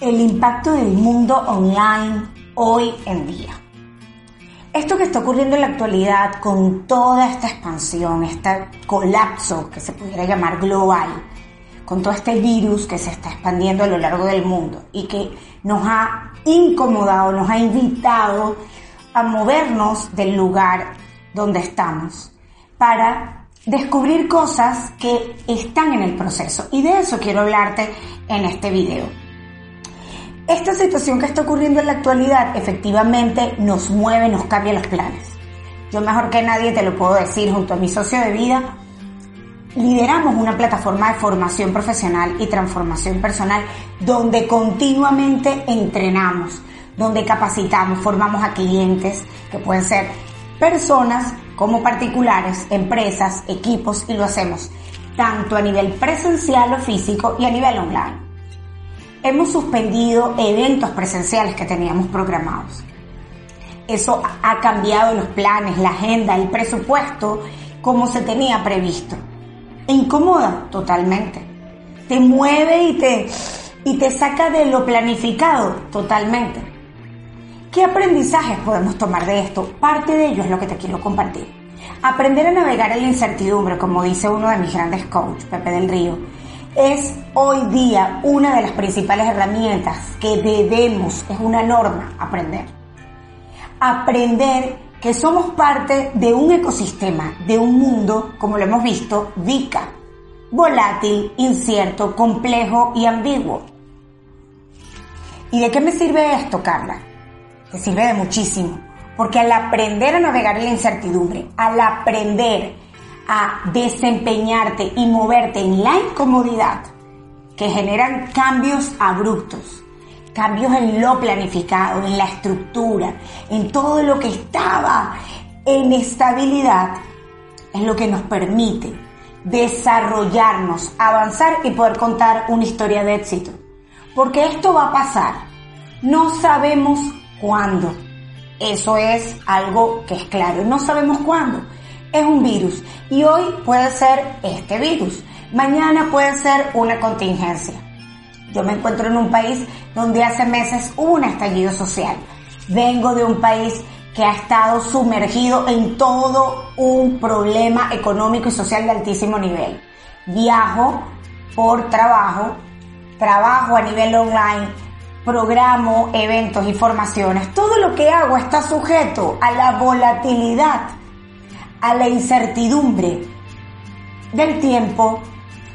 el impacto del mundo online hoy en día. Esto que está ocurriendo en la actualidad con toda esta expansión, este colapso que se pudiera llamar global, con todo este virus que se está expandiendo a lo largo del mundo y que nos ha incomodado, nos ha invitado a movernos del lugar donde estamos para descubrir cosas que están en el proceso. Y de eso quiero hablarte en este video. Esta situación que está ocurriendo en la actualidad efectivamente nos mueve, nos cambia los planes. Yo mejor que nadie te lo puedo decir, junto a mi socio de vida, lideramos una plataforma de formación profesional y transformación personal donde continuamente entrenamos, donde capacitamos, formamos a clientes que pueden ser personas como particulares, empresas, equipos y lo hacemos tanto a nivel presencial o físico y a nivel online hemos suspendido eventos presenciales que teníamos programados. Eso ha cambiado los planes, la agenda, el presupuesto, como se tenía previsto. E incomoda totalmente. Te mueve y te, y te saca de lo planificado totalmente. ¿Qué aprendizajes podemos tomar de esto? Parte de ello es lo que te quiero compartir. Aprender a navegar en la incertidumbre, como dice uno de mis grandes coaches, Pepe del Río, es hoy día una de las principales herramientas que debemos, es una norma, aprender. Aprender que somos parte de un ecosistema, de un mundo, como lo hemos visto, VICA, volátil, incierto, complejo y ambiguo. ¿Y de qué me sirve esto, Carla? Me sirve de muchísimo, porque al aprender a navegar en la incertidumbre, al aprender a desempeñarte y moverte en la incomodidad que generan cambios abruptos, cambios en lo planificado, en la estructura, en todo lo que estaba en estabilidad, es lo que nos permite desarrollarnos, avanzar y poder contar una historia de éxito. Porque esto va a pasar. No sabemos cuándo. Eso es algo que es claro. No sabemos cuándo es un virus y hoy puede ser este virus, mañana puede ser una contingencia. Yo me encuentro en un país donde hace meses hubo un estallido social. Vengo de un país que ha estado sumergido en todo un problema económico y social de altísimo nivel. Viajo por trabajo, trabajo a nivel online, programo eventos y formaciones. Todo lo que hago está sujeto a la volatilidad a la incertidumbre del tiempo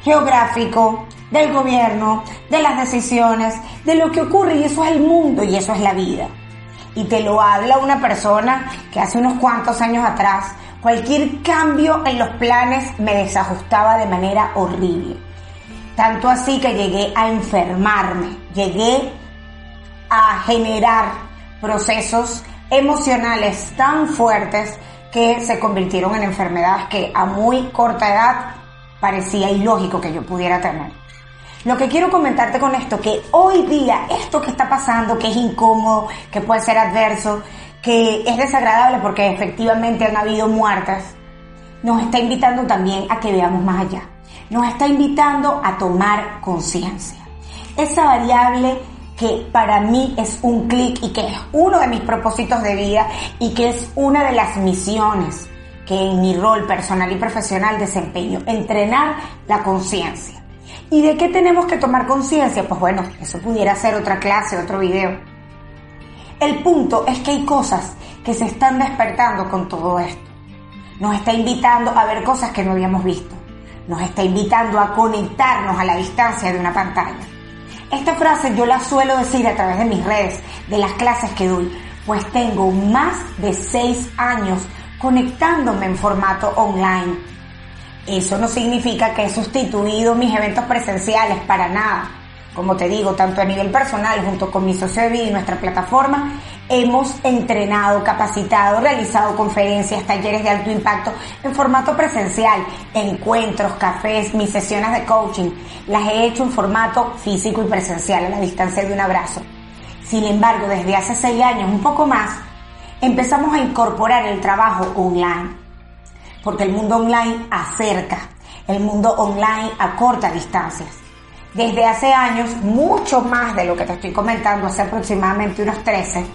geográfico, del gobierno, de las decisiones, de lo que ocurre y eso es el mundo y eso es la vida. Y te lo habla una persona que hace unos cuantos años atrás cualquier cambio en los planes me desajustaba de manera horrible. Tanto así que llegué a enfermarme, llegué a generar procesos emocionales tan fuertes que se convirtieron en enfermedades que a muy corta edad parecía ilógico que yo pudiera tener. Lo que quiero comentarte con esto, que hoy día esto que está pasando, que es incómodo, que puede ser adverso, que es desagradable porque efectivamente han habido muertas, nos está invitando también a que veamos más allá. Nos está invitando a tomar conciencia. Esa variable que para mí es un clic y que es uno de mis propósitos de vida y que es una de las misiones que en mi rol personal y profesional desempeño, entrenar la conciencia. ¿Y de qué tenemos que tomar conciencia? Pues bueno, eso pudiera ser otra clase, otro video. El punto es que hay cosas que se están despertando con todo esto. Nos está invitando a ver cosas que no habíamos visto. Nos está invitando a conectarnos a la distancia de una pantalla esta frase yo la suelo decir a través de mis redes, de las clases que doy, pues tengo más de seis años conectándome en formato online. Eso no significa que he sustituido mis eventos presenciales para nada. Como te digo, tanto a nivel personal junto con mi socio de vida y nuestra plataforma, hemos entrenado, capacitado, realizado conferencias, talleres de alto impacto en formato presencial, encuentros, cafés, mis sesiones de coaching. Las he hecho en formato físico y presencial a la distancia de un abrazo. Sin embargo, desde hace seis años, un poco más, empezamos a incorporar el trabajo online. Porque el mundo online acerca, el mundo online acorta distancias. desde hace años, mucho más de lo que te estoy comentando, hace aproximadamente unos 13,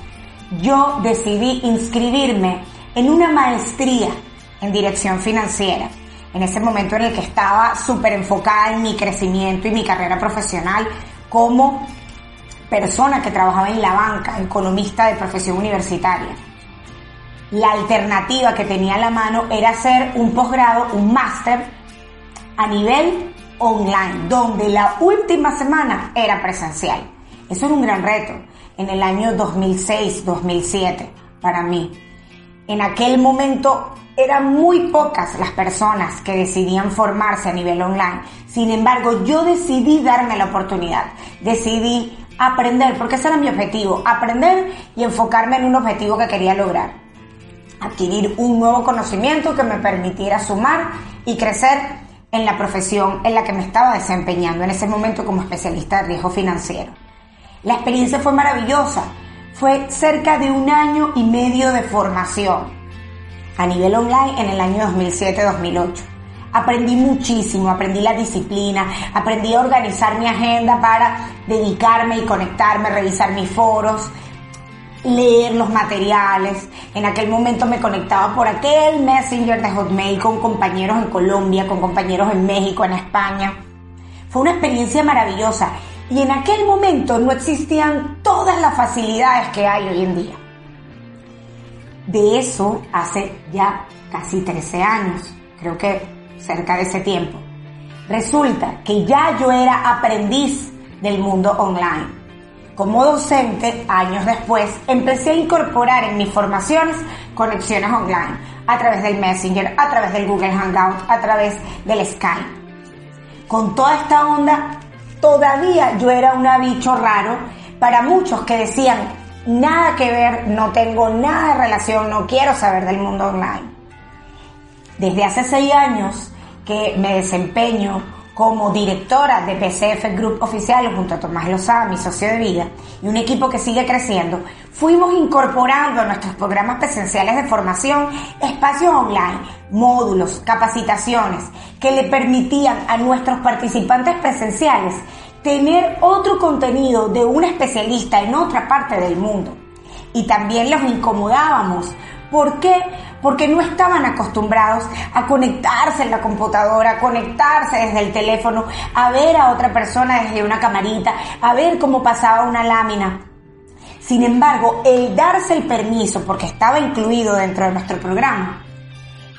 yo decidí inscribirme en una maestría en dirección financiera. En ese momento en el que estaba súper enfocada en mi crecimiento y mi carrera profesional como persona que trabajaba en la banca, economista de profesión universitaria. La alternativa que tenía a la mano era hacer un posgrado, un máster a nivel online, donde la última semana era presencial. Eso era un gran reto en el año 2006-2007 para mí. En aquel momento eran muy pocas las personas que decidían formarse a nivel online. Sin embargo, yo decidí darme la oportunidad. Decidí aprender, porque ese era mi objetivo, aprender y enfocarme en un objetivo que quería lograr. Adquirir un nuevo conocimiento que me permitiera sumar y crecer en la profesión en la que me estaba desempeñando en ese momento como especialista de riesgo financiero. La experiencia fue maravillosa. Fue cerca de un año y medio de formación a nivel online en el año 2007-2008. Aprendí muchísimo, aprendí la disciplina, aprendí a organizar mi agenda para dedicarme y conectarme, revisar mis foros, leer los materiales. En aquel momento me conectaba por aquel Messenger de Hotmail con compañeros en Colombia, con compañeros en México, en España. Fue una experiencia maravillosa y en aquel momento no existían todas las facilidades que hay hoy en día. De eso hace ya casi 13 años, creo que cerca de ese tiempo. Resulta que ya yo era aprendiz del mundo online como docente, años después, empecé a incorporar en mis formaciones conexiones online, a través del Messenger, a través del Google Hangout, a través del Skype. Con toda esta onda, todavía yo era un bicho raro para muchos que decían, nada que ver, no tengo nada de relación, no quiero saber del mundo online. Desde hace seis años que me desempeño como directora de PCF Group Oficial junto a Tomás Lozada, mi socio de vida, y un equipo que sigue creciendo, fuimos incorporando a nuestros programas presenciales de formación espacios online, módulos, capacitaciones que le permitían a nuestros participantes presenciales tener otro contenido de un especialista en otra parte del mundo. Y también los incomodábamos ¿Por qué? Porque no estaban acostumbrados a conectarse en la computadora, a conectarse desde el teléfono, a ver a otra persona desde una camarita, a ver cómo pasaba una lámina. Sin embargo, el darse el permiso, porque estaba incluido dentro de nuestro programa,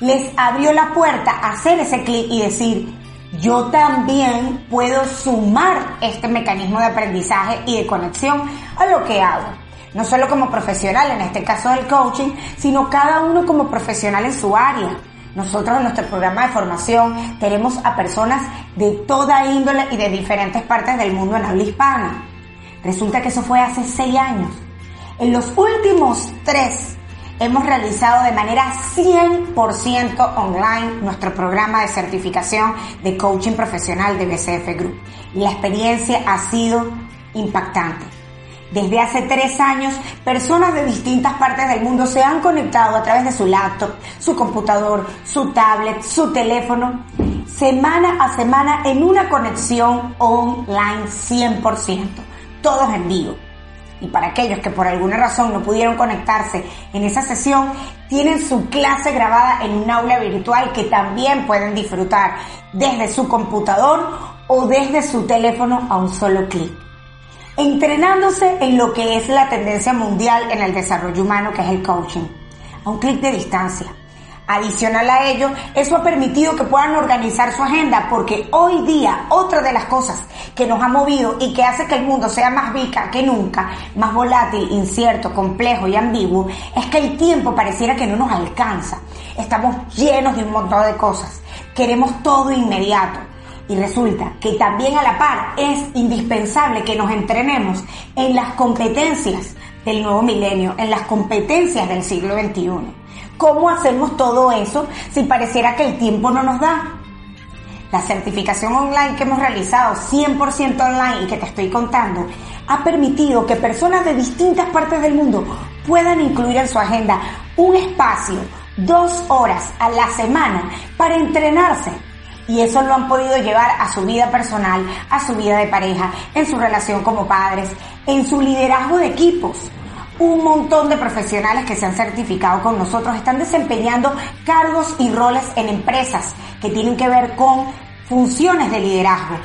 les abrió la puerta a hacer ese clic y decir, yo también puedo sumar este mecanismo de aprendizaje y de conexión a lo que hago no solo como profesional, en este caso del coaching, sino cada uno como profesional en su área. Nosotros en nuestro programa de formación tenemos a personas de toda índole y de diferentes partes del mundo en habla hispana. Resulta que eso fue hace seis años. En los últimos tres hemos realizado de manera 100% online nuestro programa de certificación de coaching profesional de BCF Group. Y la experiencia ha sido impactante. Desde hace tres años, personas de distintas partes del mundo se han conectado a través de su laptop, su computador, su tablet, su teléfono, semana a semana en una conexión online 100%, todos en vivo. Y para aquellos que por alguna razón no pudieron conectarse en esa sesión, tienen su clase grabada en un aula virtual que también pueden disfrutar desde su computador o desde su teléfono a un solo clic entrenándose en lo que es la tendencia mundial en el desarrollo humano, que es el coaching, a un clic de distancia. Adicional a ello, eso ha permitido que puedan organizar su agenda porque hoy día otra de las cosas que nos ha movido y que hace que el mundo sea más vica que nunca, más volátil, incierto, complejo y ambiguo, es que el tiempo pareciera que no nos alcanza. Estamos llenos de un montón de cosas. Queremos todo inmediato. Y resulta que también a la par es indispensable que nos entrenemos en las competencias del nuevo milenio, en las competencias del siglo XXI. ¿Cómo hacemos todo eso si pareciera que el tiempo no nos da? La certificación online que hemos realizado 100% online y que te estoy contando ha permitido que personas de distintas partes del mundo puedan incluir en su agenda un espacio, dos horas a la semana para entrenarse Y eso lo han podido llevar a su vida personal, a su vida de pareja, en su relación como padres, en su liderazgo de equipos. Un montón de profesionales que se han certificado con nosotros están desempeñando cargos y roles en empresas que tienen que ver con funciones de liderazgo,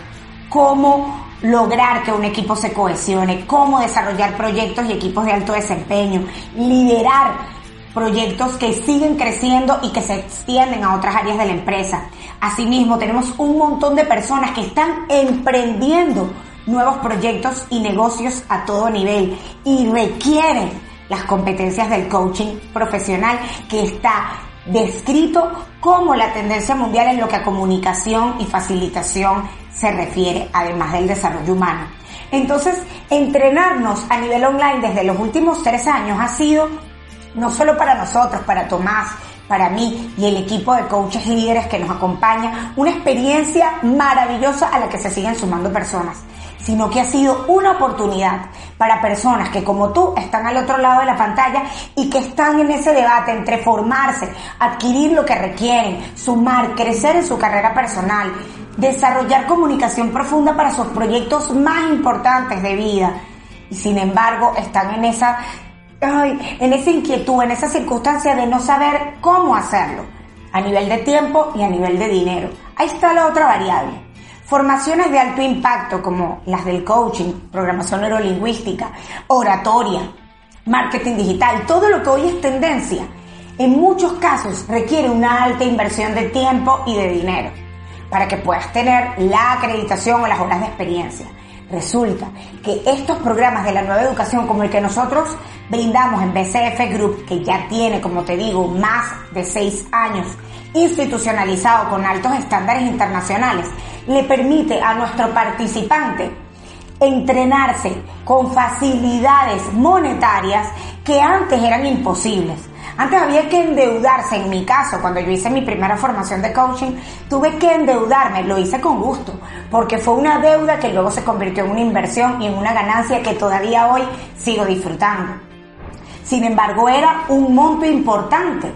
cómo lograr que un equipo se cohesione, cómo desarrollar proyectos y equipos de alto desempeño, liderar proyectos que siguen creciendo y que se extienden a otras áreas de la empresa. Asimismo, tenemos un montón de personas que están emprendiendo nuevos proyectos y negocios a todo nivel y requieren las competencias del coaching profesional que está descrito como la tendencia mundial en lo que a comunicación y facilitación se refiere, además del desarrollo humano. Entonces, entrenarnos a nivel online desde los últimos tres años ha sido no solo para nosotros, para Tomás, para mí y el equipo de coaches líderes que nos acompaña, una experiencia maravillosa a la que se siguen sumando personas, sino que ha sido una oportunidad para personas que como tú están al otro lado de la pantalla y que están en ese debate entre formarse, adquirir lo que requieren, sumar, crecer en su carrera personal, desarrollar comunicación profunda para sus proyectos más importantes de vida. Y sin embargo están en esa ay, en esa inquietud, en esa circunstancia de no saber cómo hacerlo, a nivel de tiempo y a nivel de dinero. Ahí está la otra variable. Formaciones de alto impacto como las del coaching, programación neurolingüística, oratoria, marketing digital, todo lo que hoy es tendencia, en muchos casos requiere una alta inversión de tiempo y de dinero para que puedas tener la acreditación o las horas de experiencia. Resulta que estos programas de la nueva educación como el que nosotros brindamos en BCF Group, que ya tiene, como te digo, más de seis años institucionalizado con altos estándares internacionales, le permite a nuestro participante entrenarse con facilidades monetarias que antes eran imposibles. Antes había que endeudarse, en mi caso, cuando yo hice mi primera formación de coaching, tuve que endeudarme, lo hice con gusto, porque fue una deuda que luego se convirtió en una inversión y en una ganancia que todavía hoy sigo disfrutando. Sin embargo, era un monto importante.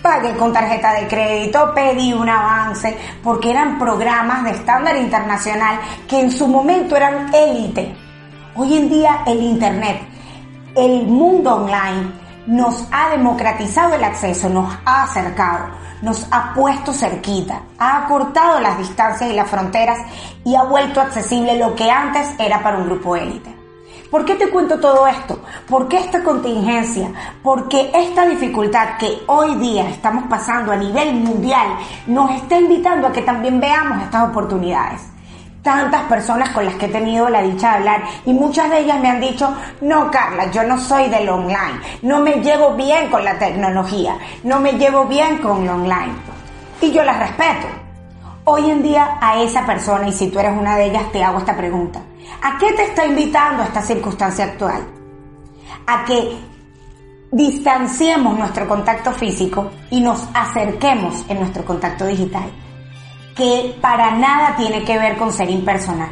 Pagué con tarjeta de crédito, pedí un avance, porque eran programas de estándar internacional que en su momento eran élite. Hoy en día el Internet, el mundo online, nos ha democratizado el acceso, nos ha acercado, nos ha puesto cerquita, ha acortado las distancias y las fronteras y ha vuelto accesible lo que antes era para un grupo élite. ¿Por qué te cuento todo esto? ¿Por qué esta contingencia? Porque esta dificultad que hoy día estamos pasando a nivel mundial nos está invitando a que también veamos estas oportunidades tantas personas con las que he tenido la dicha de hablar y muchas de ellas me han dicho, no Carla, yo no soy del online, no me llevo bien con la tecnología, no me llevo bien con lo online. Y yo las respeto. Hoy en día a esa persona, y si tú eres una de ellas, te hago esta pregunta. ¿A qué te está invitando esta circunstancia actual? A que distanciemos nuestro contacto físico y nos acerquemos en nuestro contacto digital que para nada tiene que ver con ser impersonal.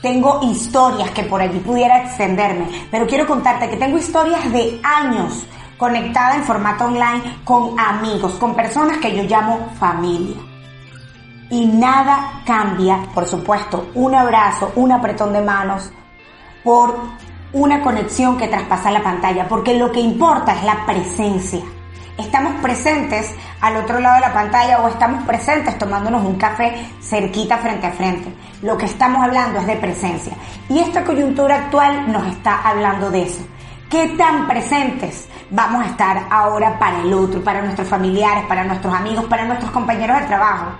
Tengo historias que por allí pudiera extenderme, pero quiero contarte que tengo historias de años conectada en formato online con amigos, con personas que yo llamo familia. Y nada cambia, por supuesto, un abrazo, un apretón de manos, por una conexión que traspasa la pantalla, porque lo que importa es la presencia estamos presentes al otro lado de la pantalla o estamos presentes tomándonos un café cerquita frente a frente. Lo que estamos hablando es de presencia. Y esta coyuntura actual nos está hablando de eso. ¿Qué tan presentes vamos a estar ahora para el otro, para nuestros familiares, para nuestros amigos, para nuestros compañeros de trabajo?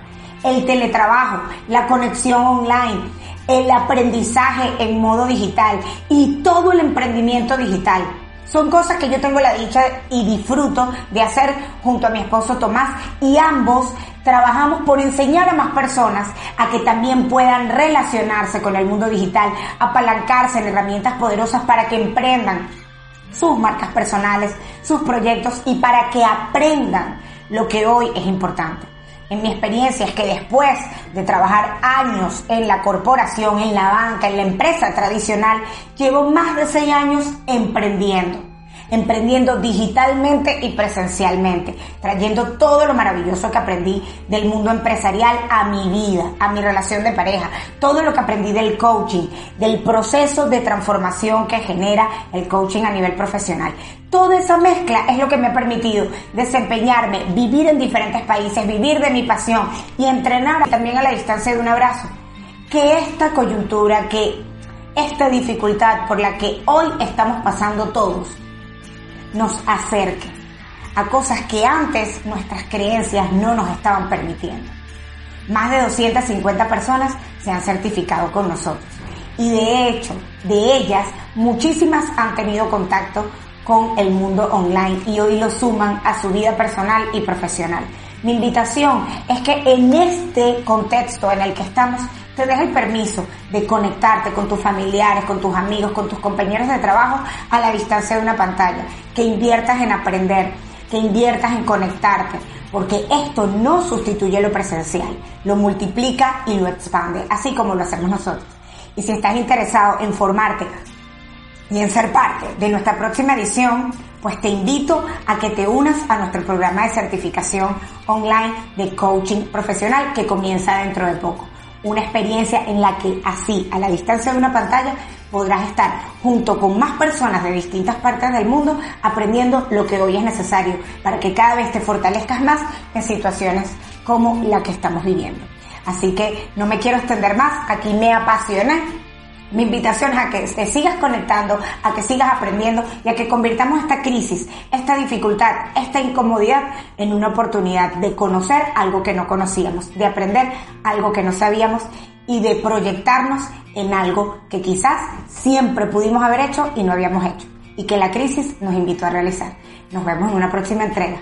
El teletrabajo, la conexión online, el aprendizaje en modo digital y todo el emprendimiento digital son cosas que yo tengo la dicha y disfruto de hacer junto a mi esposo Tomás y ambos trabajamos por enseñar a más personas a que también puedan relacionarse con el mundo digital, apalancarse en herramientas poderosas para que emprendan sus marcas personales, sus proyectos y para que aprendan lo que hoy es importante en mi experiencia es que después de trabajar años en la corporación, en la banca, en la empresa tradicional, llevo más de seis años emprendiendo. Emprendiendo digitalmente y presencialmente, trayendo todo lo maravilloso que aprendí del mundo empresarial a mi vida, a mi relación de pareja, todo lo que aprendí del coaching, del proceso de transformación que genera el coaching a nivel profesional. Toda esa mezcla es lo que me ha permitido desempeñarme, vivir en diferentes países, vivir de mi pasión y entrenar también a la distancia de un abrazo. Que esta coyuntura, que esta dificultad por la que hoy estamos pasando todos, nos acerque a cosas que antes nuestras creencias no nos estaban permitiendo. Más de 250 personas se han certificado con nosotros y de hecho, de ellas, muchísimas han tenido contacto con el mundo online y hoy lo suman a su vida personal y profesional. Mi invitación es que en este contexto en el que estamos te des el permiso de conectarte con tus familiares, con tus amigos, con tus compañeros de trabajo a la distancia de una pantalla, que inviertas en aprender, que inviertas en conectarte, porque esto no sustituye lo presencial, lo multiplica y lo expande, así como lo hacemos nosotros. Y si estás interesado en formarte y en ser parte de nuestra próxima edición, pues te invito a que te unas a nuestro programa de certificación online de coaching profesional que comienza dentro de poco. Una experiencia en la que así, a la distancia de una pantalla, podrás estar junto con más personas de distintas partes del mundo aprendiendo lo que hoy es necesario para que cada vez te fortalezcas más en situaciones como la que estamos viviendo. Así que no me quiero extender más, aquí me apasioné mi invitación es a que te sigas conectando, a que sigas aprendiendo y a que convirtamos esta crisis, esta dificultad, esta incomodidad en una oportunidad de conocer algo que no conocíamos, de aprender algo que no sabíamos y de proyectarnos en algo que quizás siempre pudimos haber hecho y no habíamos hecho y que la crisis nos invitó a realizar. Nos vemos en una próxima entrega.